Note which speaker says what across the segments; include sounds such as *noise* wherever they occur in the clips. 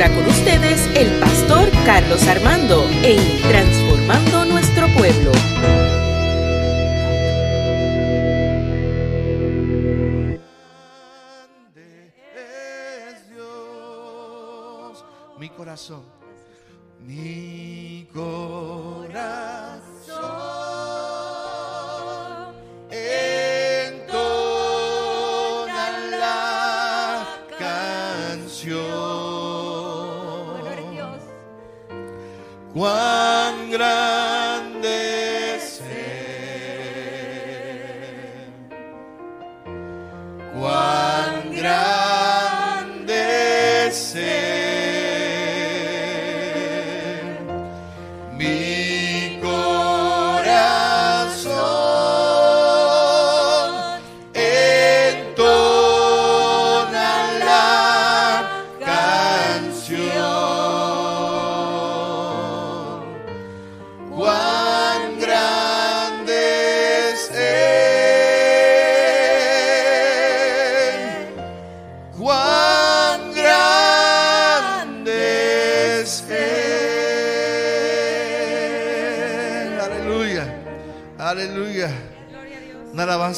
Speaker 1: ahora con ustedes el pastor Carlos Armando en Transformando Nuestro Pueblo.
Speaker 2: Mi corazón, Um grande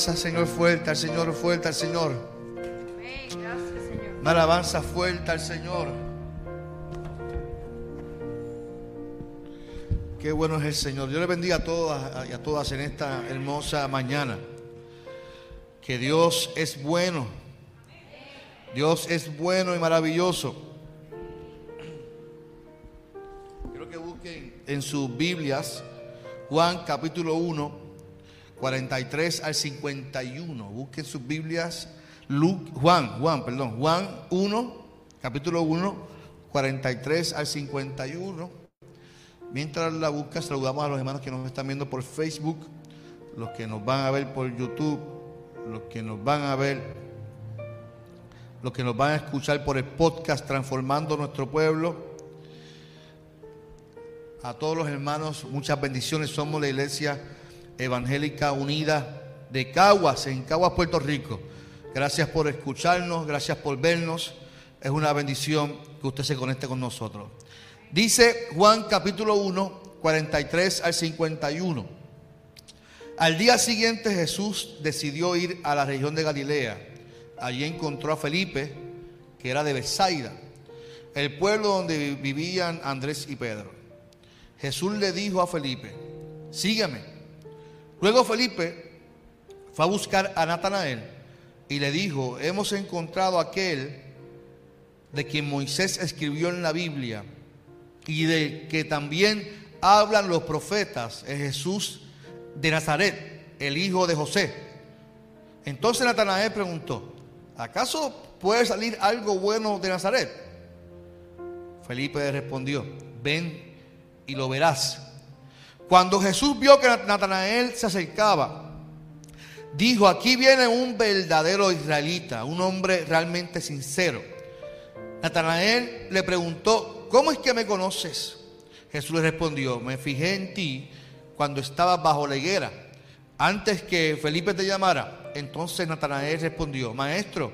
Speaker 2: alabanza, Señor, fuerte al Señor, fuerte al Señor. Una alabanza fuerte al Señor. Qué bueno es el Señor. Dios le bendiga a todas y a todas en esta hermosa mañana. Que Dios es bueno. Dios es bueno y maravilloso. Quiero que busquen en sus Biblias Juan capítulo 1, 43 al 51. Busquen sus Biblias. Juan, Juan, perdón. Juan 1, capítulo 1, 43 al 51. Mientras la busca, saludamos a los hermanos que nos están viendo por Facebook, los que nos van a ver por YouTube, los que nos van a ver, los que nos van a escuchar por el podcast Transformando Nuestro Pueblo. A todos los hermanos, muchas bendiciones. Somos la Iglesia Evangélica Unida de Caguas, en Caguas, Puerto Rico. Gracias por escucharnos, gracias por vernos. Es una bendición que usted se conecte con nosotros. Dice Juan capítulo 1, 43 al 51. Al día siguiente Jesús decidió ir a la región de Galilea. Allí encontró a Felipe, que era de Bethsaida, el pueblo donde vivían Andrés y Pedro. Jesús le dijo a Felipe, sígueme. Luego Felipe fue a buscar a Natanael y le dijo, hemos encontrado a aquel de quien Moisés escribió en la Biblia y de que también hablan los profetas, es Jesús de Nazaret, el hijo de José. Entonces Natanael preguntó, ¿acaso puede salir algo bueno de Nazaret? Felipe le respondió, ven y lo verás. Cuando Jesús vio que Natanael se acercaba, dijo, aquí viene un verdadero israelita, un hombre realmente sincero. Natanael le preguntó, ¿cómo es que me conoces? Jesús le respondió, me fijé en ti cuando estabas bajo la higuera, antes que Felipe te llamara. Entonces Natanael respondió, maestro,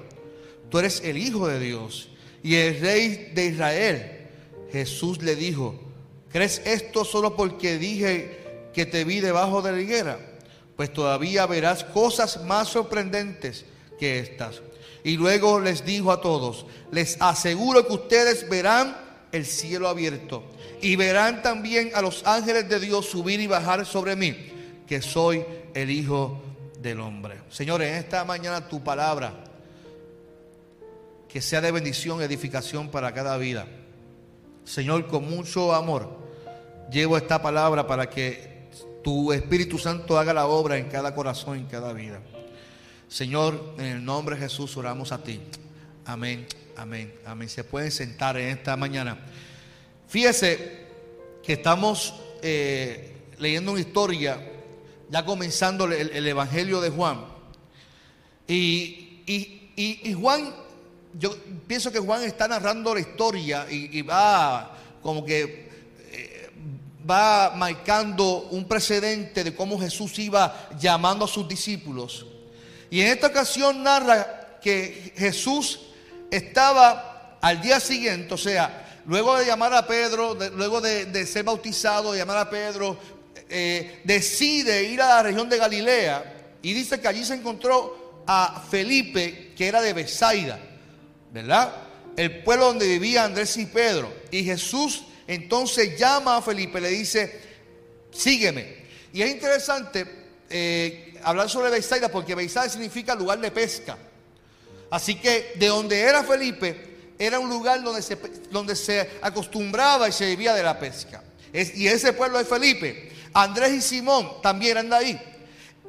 Speaker 2: tú eres el Hijo de Dios y el Rey de Israel. Jesús le dijo, ¿crees esto solo porque dije que te vi debajo de la higuera? Pues todavía verás cosas más sorprendentes que estas. Y luego les dijo a todos, les aseguro que ustedes verán el cielo abierto y verán también a los ángeles de Dios subir y bajar sobre mí, que soy el Hijo del Hombre. Señores, en esta mañana tu palabra, que sea de bendición y edificación para cada vida. Señor, con mucho amor, llevo esta palabra para que tu Espíritu Santo haga la obra en cada corazón, en cada vida. Señor, en el nombre de Jesús oramos a ti. Amén, amén, amén. Se pueden sentar en esta mañana. Fíjese que estamos eh, leyendo una historia, ya comenzando el, el Evangelio de Juan. Y, y- y- Juan, yo pienso que Juan está narrando la historia y, va como que va marcando un precedente de cómo Jesús iba llamando a sus discípulos. Y en esta ocasión narra que Jesús estaba al día siguiente, o sea, luego de llamar a Pedro, luego de, de ser bautizado, de llamar a Pedro, eh, decide ir a la región de Galilea y dice que allí se encontró a Felipe, que era de Besaida, ¿verdad? El pueblo donde vivían Andrés y Pedro. Y Jesús entonces llama a Felipe, le dice, sígueme. Y es interesante eh, hablar sobre Bethsaida porque Bethsaida significa lugar de pesca. Así que de donde era Felipe, era un lugar donde se, donde se acostumbraba y se vivía de la pesca. Es- y ese pueblo de Felipe, Andrés y Simón también eran de ahí.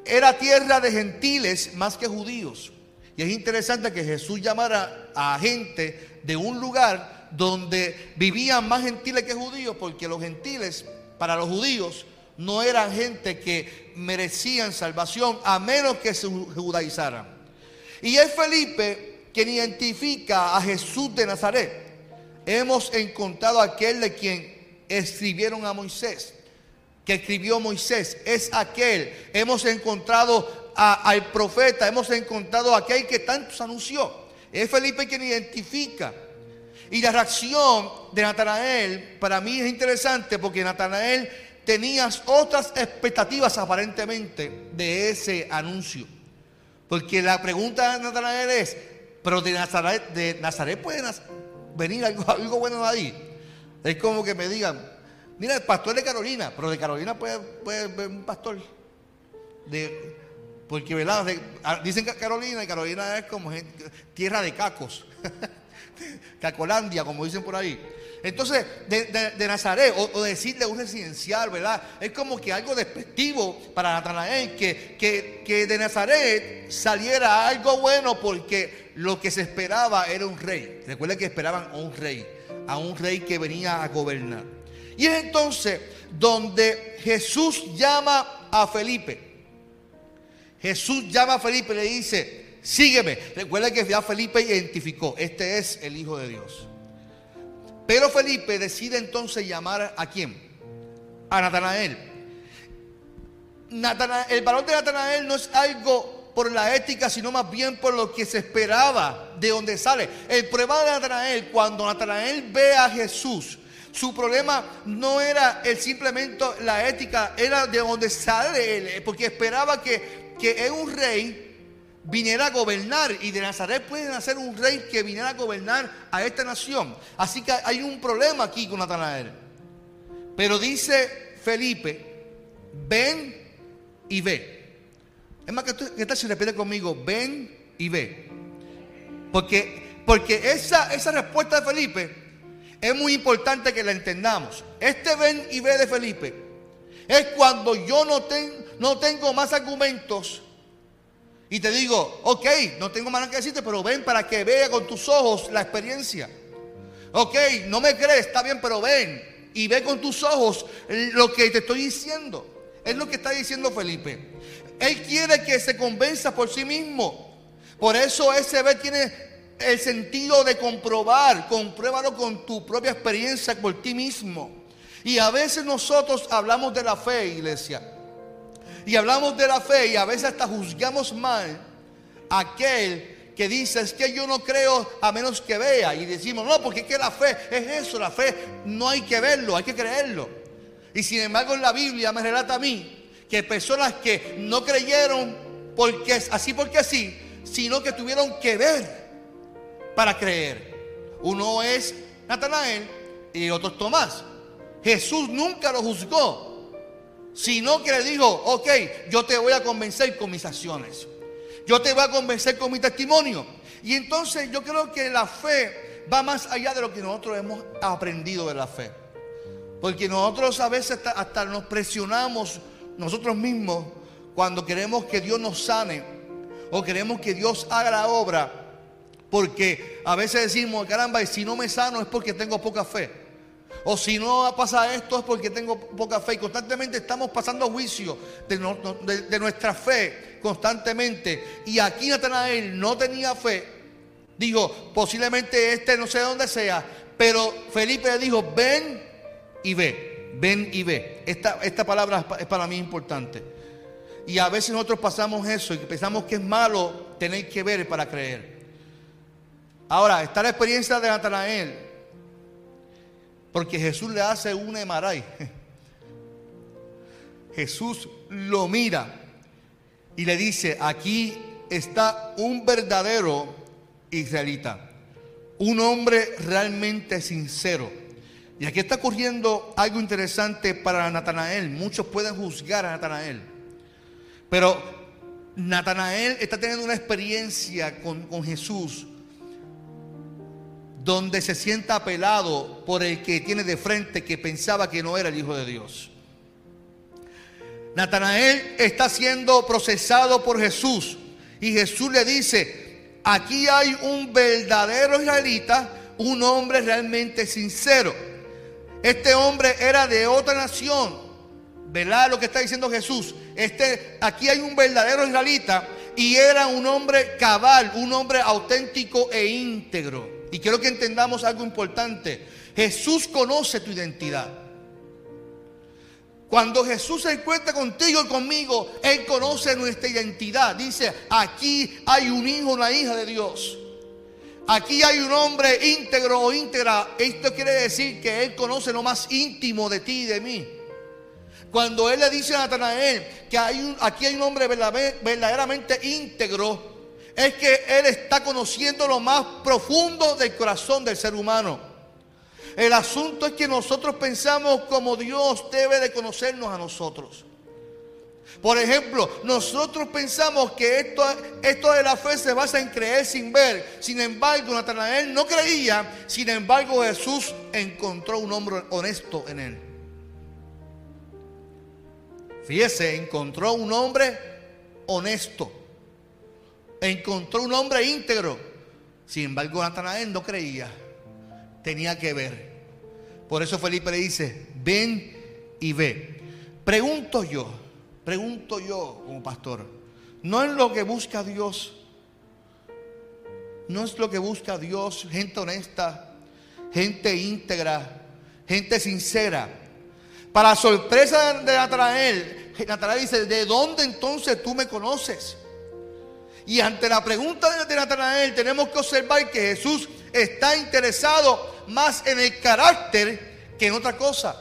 Speaker 2: Era tierra de gentiles más que judíos. Y es interesante que Jesús llamara a gente de un lugar donde vivían más gentiles que judíos, porque los gentiles, para los judíos, no eran gente que merecían salvación a menos que se judaizaran. Y es Felipe quien identifica a Jesús de Nazaret. Hemos encontrado a aquel de quien escribieron a Moisés, que escribió Moisés. Es aquel. Hemos encontrado a- al profeta, hemos encontrado a aquel que tantos anunció. Es Felipe quien identifica. Y la reacción de Natanael para mí es interesante porque Natanael tenía otras expectativas aparentemente de ese anuncio. Porque la pregunta de Natanael es, pero de Nazaret, de Nazaret puede venir *laughs* algo, bueno de ahí. Es como que me digan, mira, el pastor de Carolina, pero de Carolina puede, puede un pastor. De, porque, ¿verdad? Ah, dicen que Carolina y Carolina es como tierra de cacos. *laughs* Cacolandia, como dicen por ahí. Entonces, de, Nazaret, o, decirle un residencial, ¿verdad? Es como que algo despectivo para Natanael, que, que, que de Nazaret saliera algo bueno porque lo que se esperaba era un rey. Recuerden que esperaban a un rey, a un rey que venía a gobernar. Y es entonces donde Jesús llama a Felipe. Jesús llama a Felipe y le dice, sígueme. Recuerda que ya Felipe identificó, este es el Hijo de Dios. Pero Felipe decide entonces llamar a quién? A Natanael. Natana- el valor de Natanael no es algo por la ética, sino más bien por lo que se esperaba de donde sale. El problema de Natanael, cuando Natanael ve a Jesús, su problema no era el simplemente la ética, era de donde sale él, porque esperaba que, que es un rey viniera a gobernar y de Nazaret puede nacer un rey que viniera a gobernar a esta nación. Así que hay un problema aquí con Natanael. Pero dice Felipe, ven y ve. Es más que tú- ¿qué tal si repite conmigo? Ven y ve. Porque, porque esa, esa respuesta de Felipe es muy importante que la entendamos. Este ven y ve de Felipe es cuando yo no, ten- no tengo más argumentos y te digo, ok, no tengo más nada que decirte, pero ven para que vea con tus ojos la experiencia. Ok, no me crees, está bien, pero ven y ve con tus ojos lo que te estoy diciendo. Es lo que está diciendo Felipe. Él quiere que se convenza por sí mismo. Por eso ese ver tiene el sentido de comprobar. Compruébalo con tu propia experiencia por ti mismo. Y a veces nosotros hablamos de la fe, iglesia. Y hablamos de la fe y a veces hasta juzgamos mal a aquel que dice es que yo no creo a menos que vea. Y decimos, no, porque es que la fe es eso, la fe no hay que verlo, hay que creerlo. Y sin embargo en la Biblia me relata a mí que personas que no creyeron porque así porque así, sino que tuvieron que ver para creer. Uno es Natanael y otro es Tomás. Jesús nunca lo juzgó, sino que le dijo, ok, yo te voy a convencer con mis acciones. Yo te voy a convencer con mi testimonio. Y entonces yo creo que la fe va más allá de lo que nosotros hemos aprendido de la fe. Porque nosotros a veces hasta, nos presionamos nosotros mismos cuando queremos que Dios nos sane o queremos que Dios haga la obra. Porque a veces decimos, caramba, y si no me sano es porque tengo poca fe. O si no pasa esto es porque tengo poca fe. Y constantemente estamos pasando juicio de, nuestra fe, constantemente. Y aquí Natanael no tenía fe. Dijo, posiblemente este no sé dónde sea. Pero Felipe le dijo, ven y ve. Ven y ve. Esta, esta palabra es pa- es para mí importante. Y a veces nosotros pasamos eso y pensamos que es malo tener que ver para creer. Ahora, está la experiencia de Natanael. Porque Jesús le hace una *laughs* emaray. Jesús lo mira y le dice, aquí está un verdadero israelita, un hombre realmente sincero. Y aquí está ocurriendo algo interesante para Natanael. Muchos pueden juzgar a Natanael. Pero Natanael está teniendo una experiencia con, con Jesús donde se sienta apelado por el que tiene de frente que pensaba que no era el Hijo de Dios. Natanael está siendo procesado por Jesús y Jesús le dice, aquí hay un verdadero israelita, un hombre realmente sincero. Este hombre era de otra nación, ¿verdad? Lo que está diciendo Jesús. Este, aquí hay un verdadero israelita y era un hombre cabal, un hombre auténtico e íntegro. Y quiero que entendamos algo importante. Jesús conoce tu identidad. Cuando Jesús se encuentra contigo y conmigo, Él conoce nuestra identidad. Dice, aquí hay un hijo, una hija de Dios. Aquí hay un hombre íntegro o íntegra. Esto quiere decir que Él conoce lo más íntimo de ti y de mí. Cuando Él le dice a Natanael que hay aquí hay un hombre verdaderamente íntegro, es que Él está conociendo lo más profundo del corazón del ser humano. El asunto es que nosotros pensamos como Dios debe de conocernos a nosotros. Por ejemplo, nosotros pensamos que esto, de la fe se basa en creer sin ver. Sin embargo, Natanael no creía. Sin embargo, Jesús encontró un hombre honesto en él. Fíjese, encontró un hombre honesto encontró un hombre íntegro. Sin embargo, Natanael no creía. Tenía que ver. Por eso Felipe le dice, ven y ve. Pregunto yo, pregunto yo como pastor, ¿no es lo que busca Dios? ¿No es lo que busca Dios? Gente honesta, gente íntegra, gente sincera. Para sorpresa de Natanael, Natanael dice, ¿de dónde entonces tú me conoces? Y ante la pregunta de Natanael tenemos que observar que Jesús está interesado más en el carácter que en otra cosa.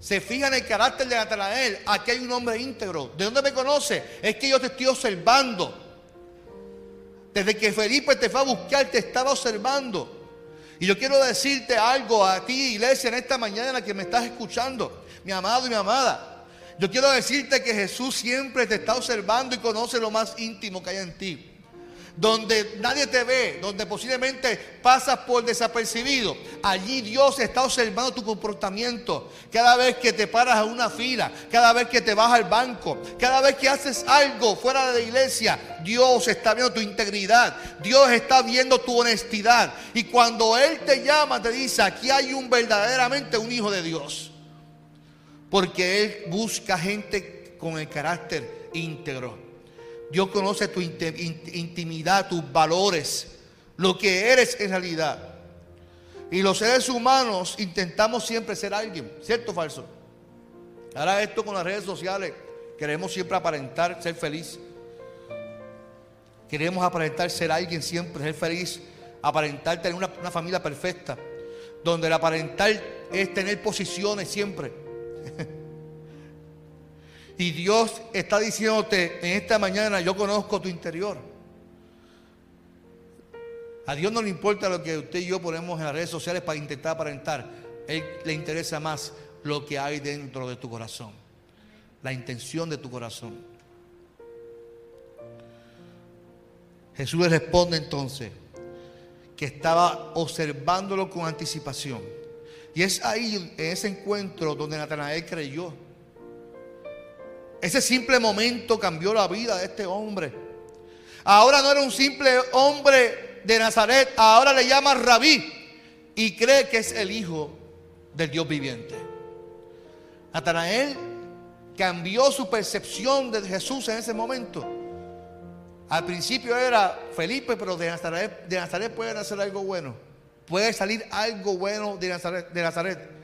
Speaker 2: Se fija en el carácter de Natanael. Aquí hay un hombre íntegro. ¿De dónde me conoce? Es que yo te estoy observando. Desde que Felipe te fue a buscar, te estaba observando. Y yo quiero decirte algo a ti, iglesia, en esta mañana en la que me estás escuchando, mi amado y mi amada. Yo quiero decirte que Jesús siempre te está observando y conoce lo más íntimo que hay en ti. Donde nadie te ve, donde posiblemente pasas por desapercibido. Allí Dios está observando tu comportamiento. Cada vez que te paras a una fila, cada vez que te vas al banco, cada vez que haces algo fuera de la iglesia, Dios está viendo tu integridad. Dios está viendo tu honestidad. Y cuando Él te llama, te dice, aquí hay un verdaderamente un hijo de Dios. Porque Él busca gente con el carácter íntegro. Dios conoce tu intimidad, tus valores, lo que eres en realidad. Y los seres humanos intentamos siempre ser alguien, ¿cierto o falso? Ahora esto con las redes sociales, queremos siempre aparentar ser feliz. Queremos aparentar ser alguien siempre, ser feliz, aparentar tener una, una familia perfecta, donde el aparentar es tener posiciones siempre. *laughs* y Dios está diciéndote en esta mañana, yo conozco tu interior. A Dios no le importa lo que usted y yo ponemos en las redes sociales para intentar aparentar. Él le interesa más lo que hay dentro de tu corazón. La intención de tu corazón. Jesús le responde entonces que estaba observándolo con anticipación. Y es ahí, en ese encuentro, donde Natanael creyó. Ese simple momento cambió la vida de este hombre. Ahora no era un simple hombre de Nazaret, ahora le llama rabí y cree que es el hijo del Dios viviente. Natanael cambió su percepción de Jesús en ese momento. Al principio era Felipe, pero de Nazaret, de puede hacer algo bueno puede salir algo bueno de Nazaret,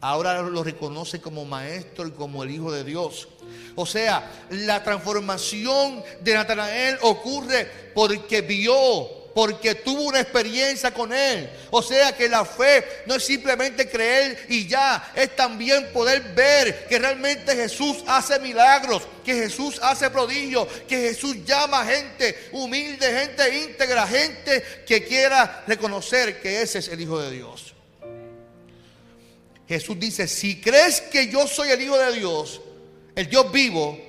Speaker 2: Ahora lo reconoce como maestro y como el Hijo de Dios. O sea, la transformación de Natanael ocurre porque vio, porque tuvo una experiencia con Él. O sea que la fe no es simplemente creer y ya, es también poder ver que realmente Jesús hace milagros, que Jesús hace prodigios, que Jesús llama a gente humilde, gente íntegra, gente que quiera reconocer que ese es el Hijo de Dios. Jesús dice, si crees que yo soy el Hijo de Dios, el Dios vivo,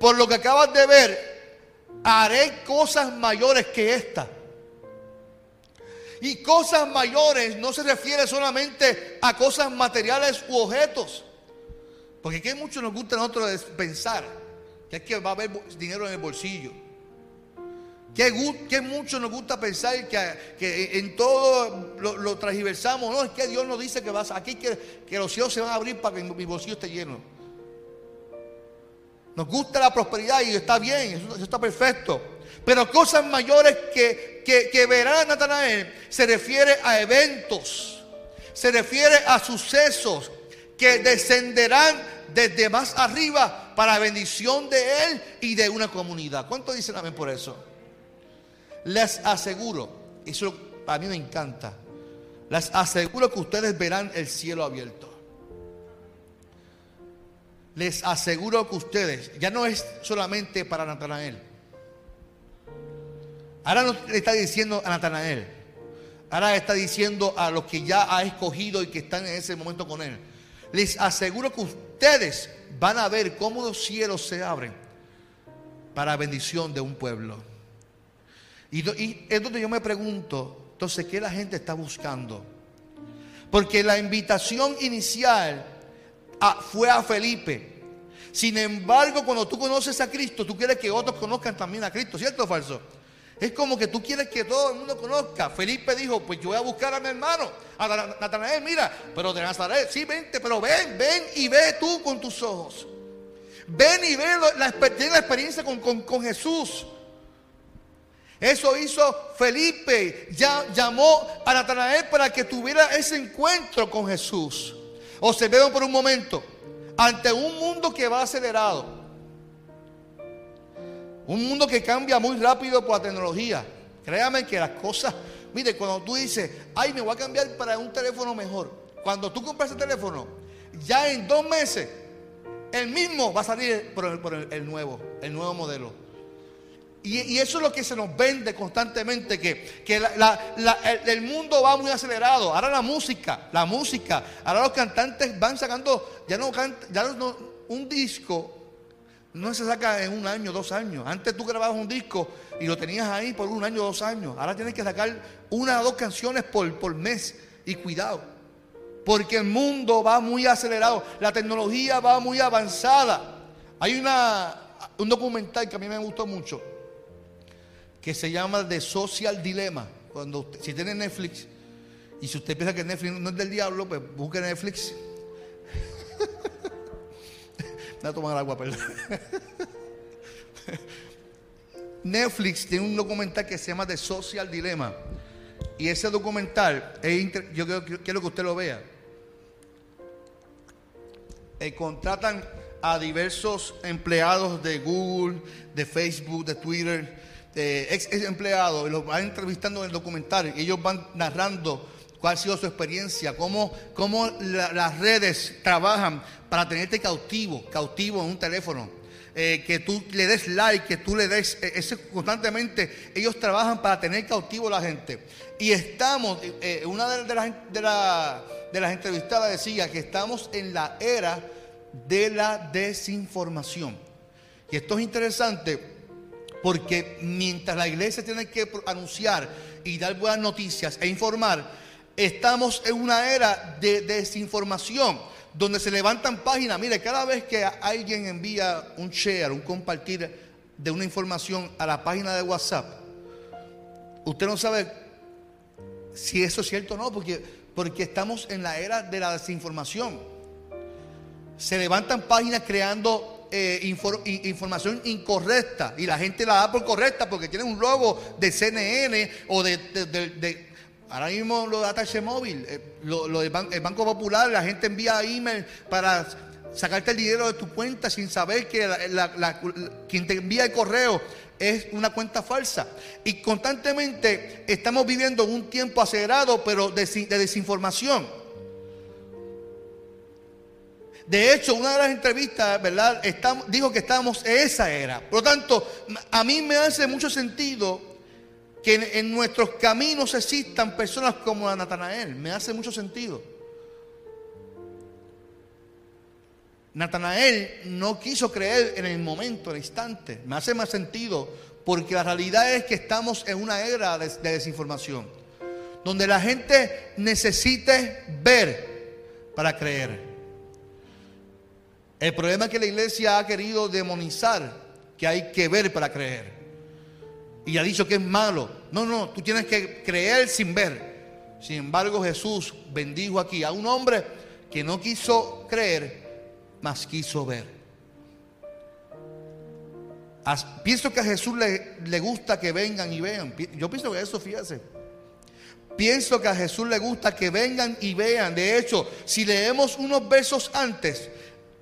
Speaker 2: por lo que acabas de ver, haré cosas mayores que esta. Y cosas mayores no se refiere solamente a cosas materiales u objetos. Porque que mucho nos gusta a nosotros pensar que es que va a haber dinero en el bolsillo. Que, mucho nos gusta pensar que, en todo lo, lo, transversamos. No, es que Dios nos dice que vas aquí, que, que los cielos se van a abrir para que mi bolsillo esté lleno. Nos gusta la prosperidad y está bien, eso, está perfecto. Pero cosas mayores que, que, verá Natanael se refiere a eventos, se refiere a sucesos que descenderán desde más arriba para bendición de él y de una comunidad. ¿Cuánto dicen amén por eso? Les aseguro, eso a mí me encanta, les aseguro que ustedes verán el cielo abierto les aseguro que ustedes, ya no es solamente para Natanael. Ahora no le está diciendo a Natanael. Ahora está diciendo a los que ya ha escogido y que están en ese momento con él. Les aseguro que ustedes van a ver cómo los cielos se abren para bendición de un pueblo. Y, y es donde yo me pregunto, entonces, ¿qué la gente está buscando? Porque la invitación inicial fue a Felipe. Sin embargo, cuando tú conoces a Cristo, tú quieres que otros conozcan también a Cristo, ¿cierto o falso? Es como que tú quieres que todo el mundo conozca. Felipe dijo, pues yo voy a buscar a mi hermano, a Natanael, mira, pero de Nazaret, sí, vente, pero ven, ven y ve tú con tus ojos. Ven y ve la, la experiencia con, con Jesús. Eso hizo Felipe, ya llamó a Natanael para que tuviera ese encuentro con Jesús. Observemos por un momento, ante un mundo que va acelerado, un mundo que cambia muy rápido por la tecnología, créame que las cosas, mire, cuando tú dices, ay, me voy a cambiar para un teléfono mejor, cuando tú compras ese teléfono, ya en dos meses, el mismo va a salir por el nuevo, el nuevo modelo. Y, eso es lo que se nos vende constantemente, que, el, mundo va muy acelerado. Ahora la música, la música, ahora los cantantes van sacando, ya no cantan, ya no, un disco no se saca en un año, dos años. Antes tú grababas un disco y lo tenías ahí por un año, dos años. Ahora tienes que sacar una o dos canciones por, por mes. Y cuidado, porque el mundo va muy acelerado, la tecnología va muy avanzada. Hay una, un documental que a mí me gustó mucho que se llama The Social Dilemma. Cuando si tiene Netflix y si usted piensa que Netflix no es del diablo, pues busque Netflix. *laughs* Voy a tomar agua, perdón. *laughs* Netflix tiene un documental que se llama The Social Dilemma. Y ese documental, yo quiero, que usted lo vea. Eh, contratan a diversos empleados de Google, de Facebook, de Twitter, ex, empleados, los van entrevistando en el documental y ellos van narrando cuál ha sido su experiencia, cómo, cómo las redes trabajan para tenerte cautivo, cautivo en un teléfono. Eh, que tú le des like, que tú le des, eh, constantemente ellos trabajan para tener cautivo a la gente. Y estamos, eh, una de, las, de, de las entrevistadas decía que estamos en la era de la desinformación. Y esto es interesante porque mientras la iglesia tiene que anunciar y dar buenas noticias e informar, estamos en una era de desinformación, donde se levantan páginas. Mire, cada vez que alguien envía un share, un compartir de una información a la página de WhatsApp, usted no sabe si eso es cierto o no, porque, porque estamos en la era de la desinformación. Se levantan páginas creando eh, información incorrecta y la gente la da por correcta porque tiene un logo de CNN o de, ahora mismo lo de Atache Móvil, eh, lo, del Banco Popular, la gente envía email para sacarte el dinero de tu cuenta sin saber que quien te envía el correo es una cuenta falsa. Y constantemente estamos viviendo un tiempo acelerado, pero de, de desinformación. De hecho, una de las entrevistas, ¿verdad? Dijo que estábamos en esa era. Por lo tanto, a mí me hace mucho sentido que en, nuestros caminos existan personas como Natanael. Me hace mucho sentido. Natanael no quiso creer en el momento, en el instante. Me hace más sentido porque la realidad es que estamos en una era de, de desinformación, donde la gente necesite ver para creer. El problema es que la iglesia ha querido demonizar que hay que ver para creer. Y ha dicho que es malo. No, no, tú tienes que creer sin ver. Sin embargo, Jesús bendijo aquí a un hombre que no quiso creer, mas quiso ver. Pienso que a Jesús le, le gusta que vengan y vean. Yo pienso que eso, fíjese. Pienso que a Jesús le gusta que vengan y vean. De hecho, si leemos unos versos antes,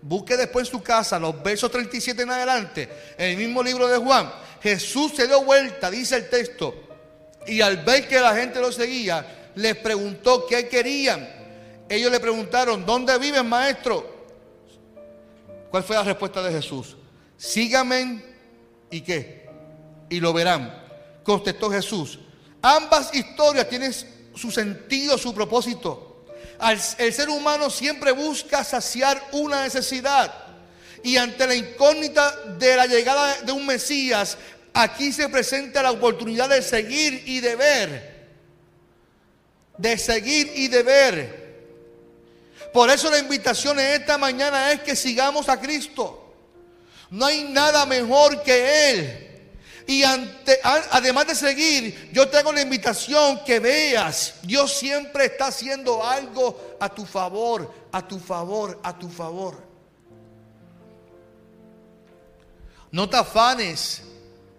Speaker 2: busque después en su casa los versos 37 en adelante, en el mismo libro de Juan, Jesús se dio vuelta, dice el texto, y al ver que la gente lo seguía, les preguntó qué querían. Ellos le preguntaron, ¿dónde viven, maestro? ¿Cuál fue la respuesta de Jesús? Síganme y qué? Y lo verán. Contestó Jesús. Ambas historias tienen su sentido, su propósito. El ser humano siempre busca saciar una necesidad. Y ante la incógnita de la llegada de un Mesías, aquí se presenta la oportunidad de seguir y de ver. De seguir y de ver. Por eso la invitación en esta mañana es que sigamos a Cristo. No hay nada mejor que Él. Y ante- además de seguir, yo te hago la invitación que veas. Dios siempre está haciendo algo a tu favor, a tu favor, a tu favor. No te afanes,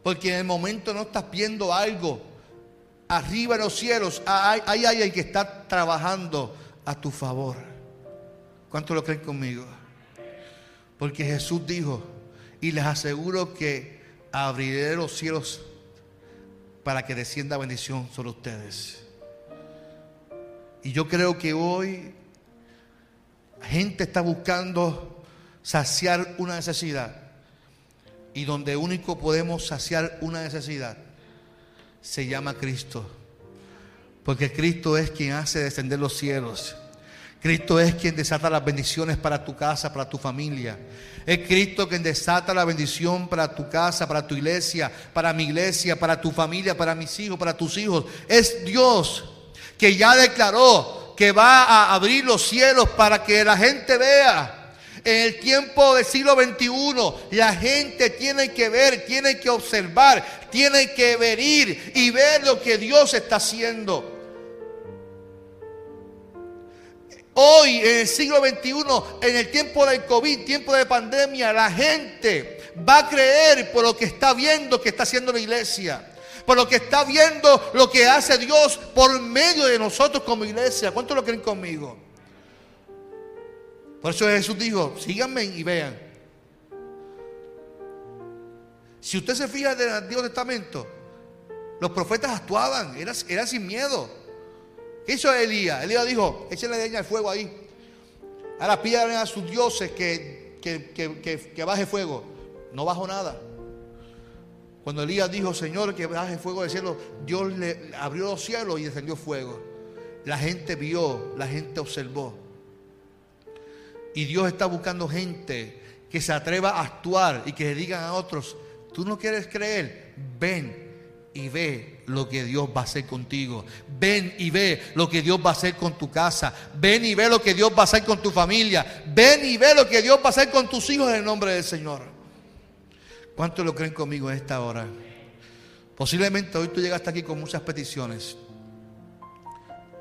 Speaker 2: porque en el momento no estás viendo algo. Arriba en los cielos hay hay alguien que está trabajando a tu favor. ¿Cuánto lo creen conmigo? Porque Jesús dijo, y les aseguro que abriré los cielos para que descienda bendición sobre ustedes. Y yo creo que hoy gente está buscando saciar una necesidad. Y donde único podemos saciar una necesidad se llama Cristo. Porque Cristo es quien hace descender los cielos. Cristo es quien desata las bendiciones para tu casa, para tu familia. Es Cristo quien desata la bendición para tu casa, para tu iglesia, para mi iglesia, para tu familia, para mis hijos, para tus hijos. Es Dios que ya declaró que va a abrir los cielos para que la gente vea. En el tiempo del siglo XXI, la gente tiene que ver, tiene que observar, tiene que venir y ver lo que Dios está haciendo. Hoy, en el siglo XXI, en el tiempo del COVID, tiempo de pandemia, la gente va a creer por lo que está viendo que está haciendo la iglesia. Por lo que está viendo lo que hace Dios por medio de nosotros como iglesia. ¿Cuántos lo creen conmigo? Por eso Jesús dijo, síganme y vean. Si usted se fija del Antiguo Testamento, los profetas actuaban, era, era sin miedo. ¿Qué hizo Elías? Elías dijo, échenle leña al fuego ahí. Ahora pídanle a sus dioses que, que, que- que baje fuego. No bajó nada. Cuando Elías dijo, Señor, que baje fuego del cielo, Dios le abrió los cielos y descendió fuego. La gente vio, la gente observó. Y Dios está buscando gente que se atreva a actuar y que le digan a otros, tú no quieres creer, ven y ve lo que Dios va a hacer contigo. Ven y ve lo que Dios va a hacer con tu casa. Ven y ve lo que Dios va a hacer con tu familia. Ven y ve lo que Dios va a hacer con tus hijos en el nombre del Señor. ¿Cuántos lo creen conmigo en esta hora? Posiblemente hoy tú llegaste aquí con muchas peticiones.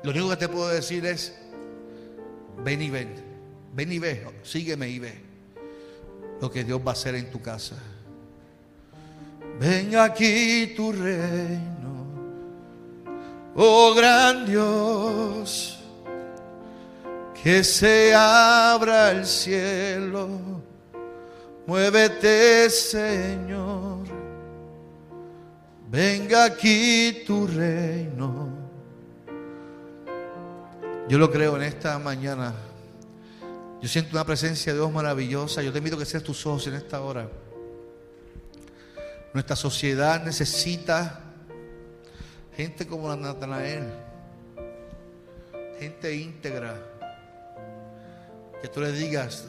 Speaker 2: Lo único que te puedo decir es, ven y ven, ven y ve, sígueme y ve lo que Dios va a hacer en tu casa. Ven aquí tu reino, oh gran Dios, Que se abra el cielo. Muévete, Señor. Venga aquí tu reino. Yo lo creo en esta mañana. Yo siento una presencia de Dios maravillosa. Yo te invito a que seas tus ojos en esta hora. Nuestra sociedad necesita gente como Natanael, gente íntegra, que tú le digas,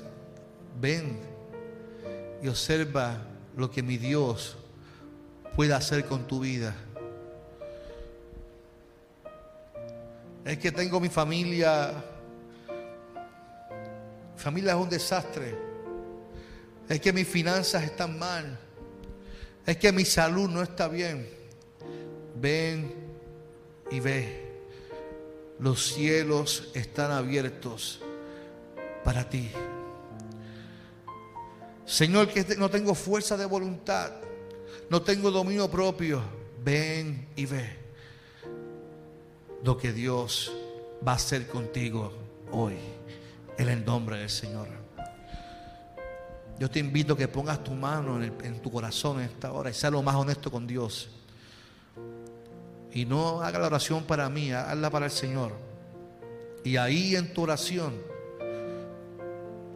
Speaker 2: ven y observa lo que mi Dios puede hacer con tu vida. Es que tengo mi familia, mi familia es un desastre. Es que mis finanzas están mal. Es que mi salud no está bien. Ven y ve. Los cielos están abiertos para ti. Señor, que no tengo fuerza de voluntad, no tengo dominio propio. Ven y ve lo que Dios va a hacer contigo hoy, en el nombre del Señor. Yo te invito a que pongas tu mano en, tu corazón en esta hora y sea lo más honesto con Dios. Y no haga la oración para mí, hazla para el Señor. Y ahí en tu oración,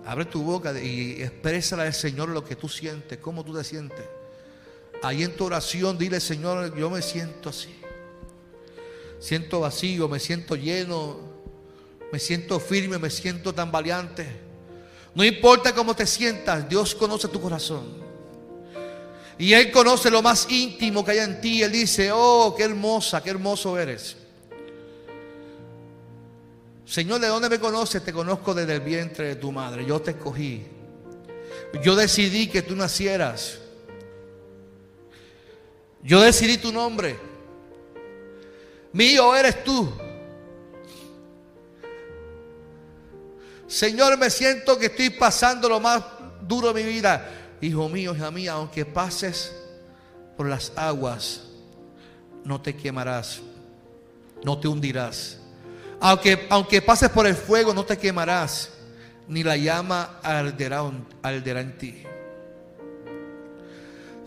Speaker 2: abre tu boca y exprésala al Señor lo que tú sientes, cómo tú te sientes. Ahí en tu oración, dile, Señor, yo me siento así. Siento vacío, me siento lleno, me siento firme, me siento tan valiente. No importa cómo te sientas, Dios conoce tu corazón. Y Él conoce lo más íntimo que hay en ti. Él dice, oh, qué hermosa, qué hermoso eres. Señor, ¿de dónde me conoces? Te conozco desde el vientre de tu madre. Yo te escogí. Yo decidí que tú nacieras. Yo decidí tu nombre. Mío eres tú. Señor, me siento que estoy pasando lo más duro de mi vida. Hijo mío, hija mía, aunque pases por las aguas, no te quemarás, no te hundirás. Aunque, aunque pases por el fuego, no te quemarás, ni la llama arderá, arderá en ti.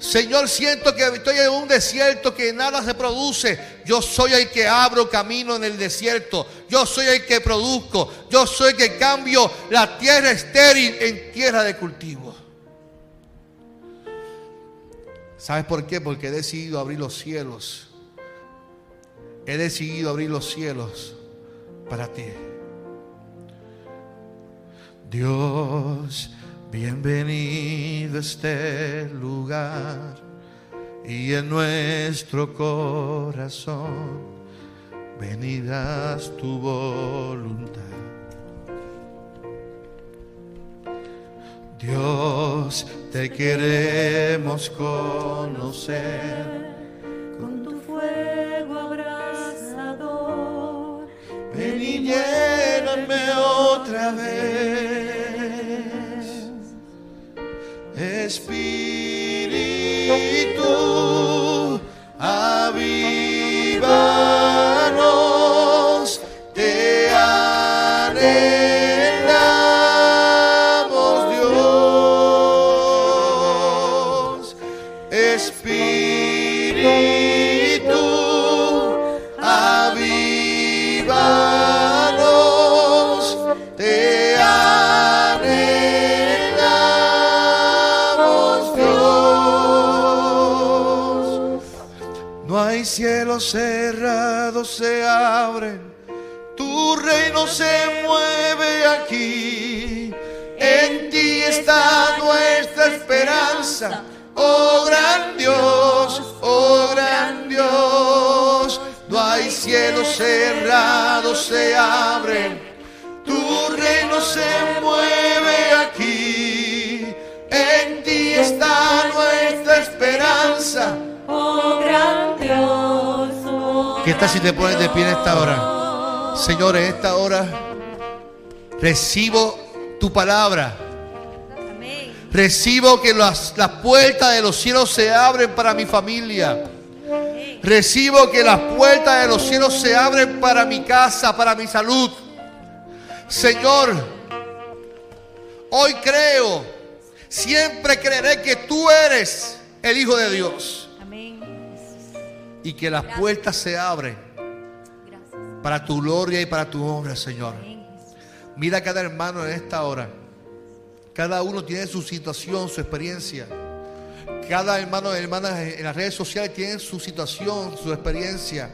Speaker 2: Señor, siento que estoy en un desierto que nada se produce. Yo soy el que abro camino en el desierto. Yo soy el que produzco. Yo soy el que cambio la tierra estéril en tierra de cultivo. ¿Sabes por qué? Porque he decidido abrir los cielos. He decidido abrir los cielos para ti. Dios, bienvenido este lugar y en nuestro corazón venirás tu voluntad. Dios, te queremos conocer.
Speaker 3: con tu fuego abrasador.
Speaker 2: Ven y lléname otra vez. Espíritu, cielos cerrados, se abren, tu reino se mueve aquí. En ti está nuestra esperanza, oh gran Dios, oh gran Dios. No hay cielos cerrados, se abren, tu reino se mueve aquí. En ti está nuestra esperanza. ¿Qué tal si te pones de pie en esta hora? Señor, en esta hora recibo tu palabra. Recibo que las, las puertas de los cielos se abren para mi familia. Recibo que las puertas de los cielos se abren para mi casa, para mi salud. Señor, hoy creo, siempre creeré que tú eres el Hijo de Dios. Y que las puertas se abren
Speaker 3: Gracias.
Speaker 2: para tu gloria y para tu honra, Señor. Mira a cada hermano en esta hora. Cada uno tiene su situación, su experiencia. Cada hermano y hermana en las redes sociales tiene su situación, su experiencia.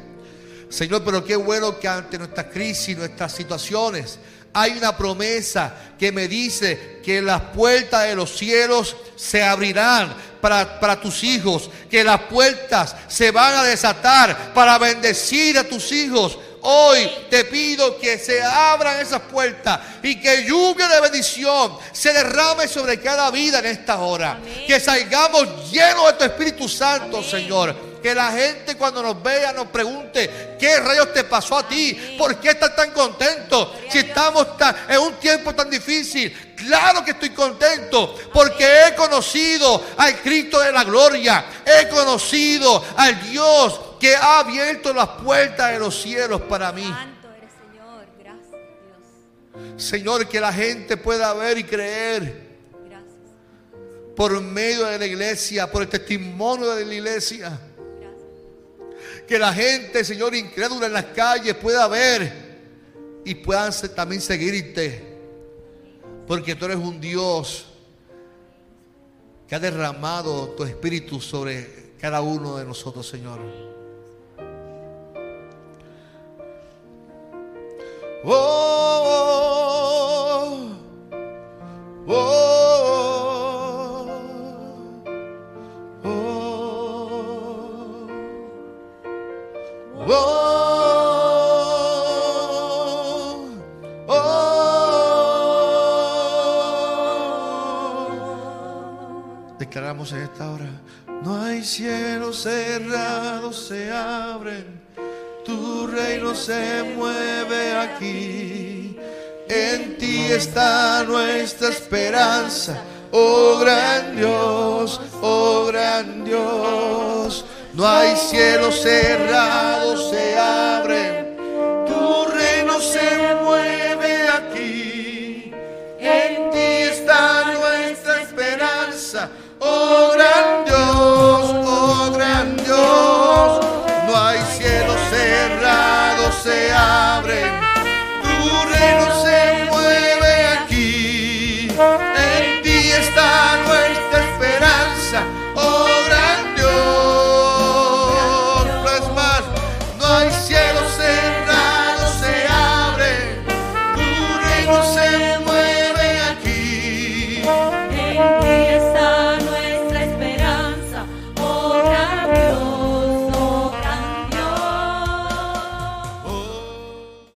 Speaker 2: Señor, pero qué bueno que ante nuestras crisis, nuestras situaciones, hay una promesa que me dice que las puertas de los cielos se abrirán para, para tus hijos, que las puertas se van a desatar para bendecir a tus hijos. Hoy te pido que se abran esas puertas y que lluvia de bendición se derrame sobre cada vida en esta hora.
Speaker 3: Amén.
Speaker 2: Que salgamos llenos de tu Espíritu Santo,
Speaker 3: Amén.
Speaker 2: Señor. Que la gente cuando nos vea nos pregunte, ¿qué rayos te pasó a ti? ¿Por qué estás tan contento? Si estamos tan- en un tiempo tan difícil. Claro que estoy contento porque he conocido al Cristo de la gloria. He conocido al Dios que ha abierto las puertas de los cielos para mí.
Speaker 3: Santo eres Señor. Gracias, Dios.
Speaker 2: Señor, que la gente pueda ver y creer
Speaker 3: Gracias.
Speaker 2: por medio de la iglesia, por el testimonio de la iglesia. Que la gente, Señor, incrédula en las calles pueda ver y puedan también seguirte. Porque tú eres un Dios que ha derramado tu espíritu sobre cada uno de nosotros, Señor. Oh, oh, oh, Declaramos en esta hora, no hay cielos cerrados, se abren, tu reino se mueve aquí, en ti está nuestra esperanza, oh gran Dios, oh gran Dios, no hay cielos cerrados, se abren. Tu reino se mueve aquí. En ti está nuestra esperanza. Oh gran Dios, oh gran Dios. No hay cielos cerrados, se abren.